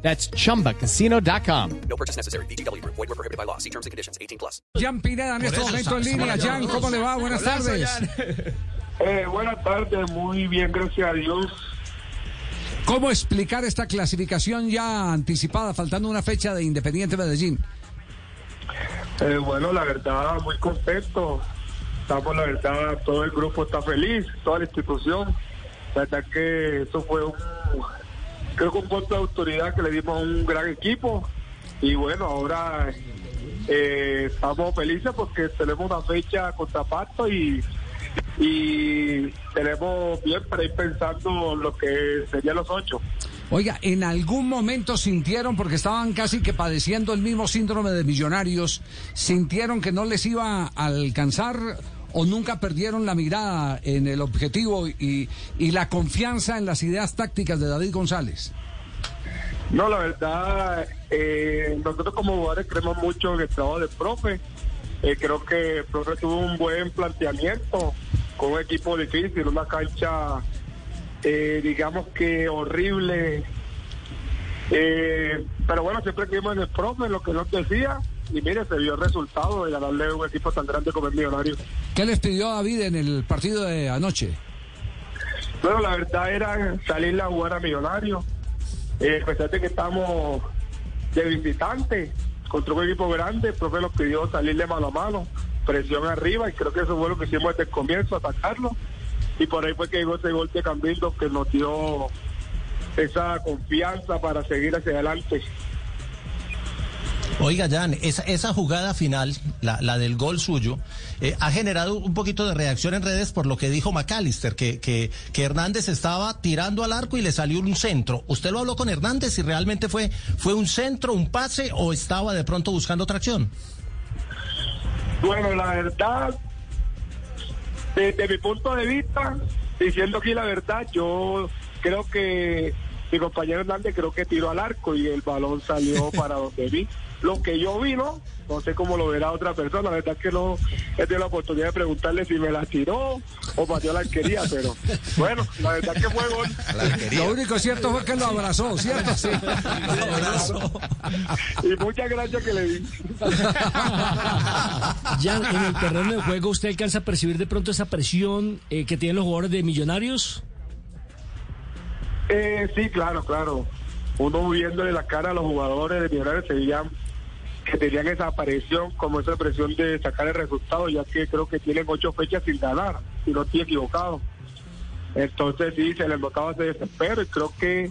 That's chumbacasino.com. No purchase necessary. BGW. Void were prohibited by law. See terms and conditions. 18 plus. Jan Pineda en este momento en línea. Jan, ¿cómo le va? Buenas tardes. Eh, buenas tardes, muy bien, gracias a Dios. ¿Cómo explicar esta clasificación ya anticipada, faltando una fecha de Independiente Medellín? Eh, bueno, la verdad, muy contento. Estamos, la verdad, todo el grupo está feliz, toda la institución. La verdad que eso fue un, creo que un voto de autoridad que le dimos a un gran equipo. Y bueno, ahora eh, estamos felices porque tenemos una fecha contra Pasto y, y tenemos bien para ir pensando lo que serían los ocho. Oiga, ¿en algún momento sintieron, porque estaban casi que padeciendo el mismo síndrome de millonarios, sintieron que no les iba a alcanzar o nunca perdieron la mirada en el objetivo y, y la confianza en las ideas tácticas de David González? No, la verdad, eh, nosotros como jugadores creemos mucho en el trabajo del profe. Eh, creo que el profe tuvo un buen planteamiento con un equipo difícil, una cancha, eh, digamos que horrible. Eh, pero bueno, siempre creímos en el profe, lo que nos decía. Y mire, se vio el resultado de ganarle a un equipo tan grande como el Millonario. ¿Qué les pidió David en el partido de anoche? Bueno, la verdad era salir a jugar a Millonario. Eh, a pesar de que estamos de visitante contra un equipo grande, el profe nos pidió salirle mano a mano, presión arriba, y creo que eso fue lo que hicimos desde el comienzo, atacarlo. Y por ahí fue que llegó ese gol de Camilo que nos dio esa confianza para seguir hacia adelante. Oiga, Jan, esa, esa jugada final, la, del gol suyo, eh, ha generado un poquito de reacción en redes por lo que dijo McAllister, que, Hernández estaba tirando al arco y le salió un centro. ¿Usted lo habló con Hernández si realmente fue, fue un centro, un pase o estaba de pronto buscando tracción? Bueno, la verdad, desde mi punto de vista, diciendo aquí la verdad, yo creo que mi compañero Hernández creo que tiró al arco y el balón salió para donde vi. Lo que yo vi, ¿no? No sé cómo lo verá otra persona. La verdad es que no he tenido la oportunidad de preguntarle si me la tiró o pateó la arquería, pero bueno, la verdad es que fue gol. Lo único cierto fue que lo abrazó, ¿cierto? Sí. Y muchas gracias que le di. Jan, en el terreno de juego, ¿usted alcanza a percibir de pronto esa presión eh, que tienen los jugadores de Millonarios? Eh, sí, claro, claro. Uno viéndole la cara a los jugadores de Millonarios se veían que tenían esa aparición, como esa presión de sacar el resultado, ya que creo que tienen ocho fechas sin ganar, si no estoy equivocado. Entonces sí, se les notaba ese desespero y creo que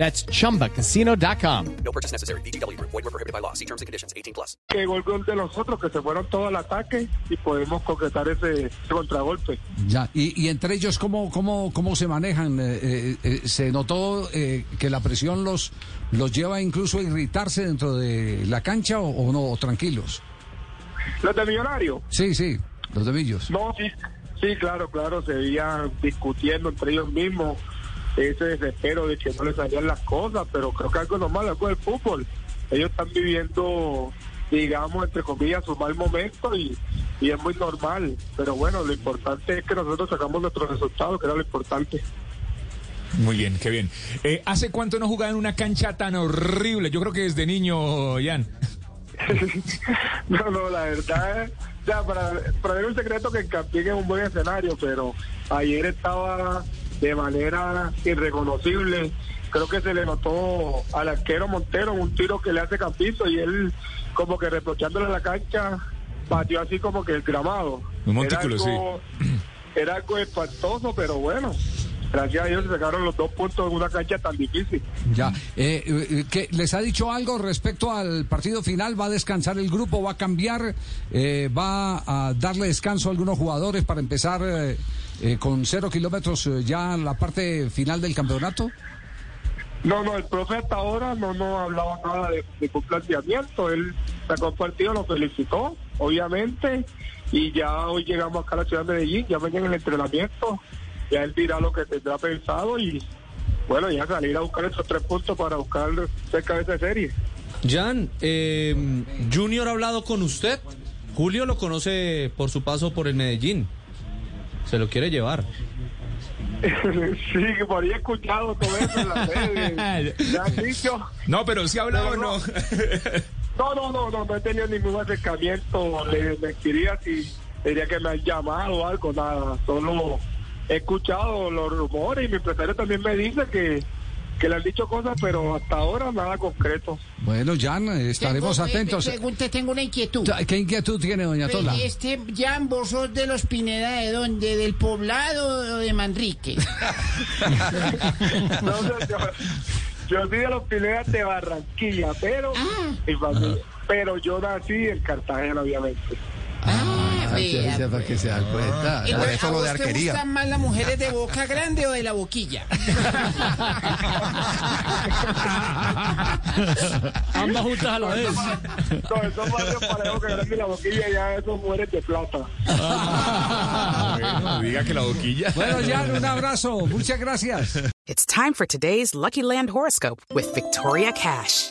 That's chumbacasino.com. No purchase necessary. BGW. Void were prohibited by law. See terms and conditions. 18 plus. que llegó el gol de nosotros, que se fueron todo al ataque y podemos concretar ese, ese contragolpe. Ya, y, y entre ellos, ¿cómo, cómo, cómo se manejan? Eh, eh, eh, ¿Se notó eh, que la presión los, los lleva incluso a irritarse dentro de la cancha o, o no, o tranquilos? Los de Millonario. Sí, sí, los de Villos. No, sí, sí, claro, claro, se veían discutiendo entre ellos mismos ese desespero de que no les salían las cosas, pero creo que algo normal, algo del fútbol. Ellos están viviendo, digamos, entre comillas, su mal momento y, y es muy normal. Pero bueno, lo importante es que nosotros sacamos nuestros resultados, que era lo importante. Muy bien, qué bien. Eh, ¿Hace cuánto no jugaba en una cancha tan horrible? Yo creo que desde niño, Jan. no, no, la verdad, sea, para, para es un secreto que Campín es un buen escenario, pero ayer estaba de manera irreconocible. Creo que se le notó al arquero Montero un tiro que le hace Campito y él como que reprochándole a la cancha, batió así como que el gramado. Un montículo, Era algo era algo espantoso, pero bueno, gracias a Dios se sacaron los dos puntos en una cancha tan difícil. Ya, eh, eh, ¿qué- ¿les ha dicho algo respecto al partido final? ¿Va a descansar el grupo? ¿Va a cambiar? Eh, ¿Va a darle descanso a algunos jugadores para empezar eh, eh, con cero kilómetros eh, ya la parte final del campeonato? No, no, el profe hasta ahora no nos hablaba nada de, de un planteamiento. Él sacó el partido, lo felicitó, obviamente, y ya hoy llegamos acá a la ciudad de Medellín, ya mañana en el entrenamiento, ya él dirá lo que tendrá pensado y bueno, ya salir a buscar esos tres puntos para buscar cerca de esa serie. Jan, eh, Junior ha hablado con usted. Julio lo conoce por su paso por el Medellín. Se lo quiere llevar. sí, que por ahí he escuchado todo eso en han dicho. No, pero si ha hablado o no. No, no, no, no, no he tenido ningún acercamiento. Le mentiría si diría que me han llamado o algo, nada. Solo he escuchado los rumores y mi empresario también me dice que, que le han dicho cosas, pero hasta ahora nada concreto. Bueno, Jan, estaremos Tengo- atentos. eh, pregunta, tengo una inquietud. ¿Qué inquietud tiene, doña Pues, Tola? Este, Jan, vos sos de los Pineda, ¿de dónde? ¿Del poblado o de Manrique? No yo, yo soy de los Pinedas de Barranquilla, pero mi familia- pero yo nací en Cartagena, obviamente. Ah, vea, para que se dan cuenta. ¿Y Por pues, eso ¿A lo de te arquería. gustan más las mujeres de boca grande o de la boquilla? Ambas juntas a la vez. No, esos barrios parejos que grande la boquilla ya esos mujeres de plata. Bueno, diga que la boquilla. Bueno, Jan, un abrazo. Muchas gracias. It's time for today's Lucky Land horoscope with Victoria Cash.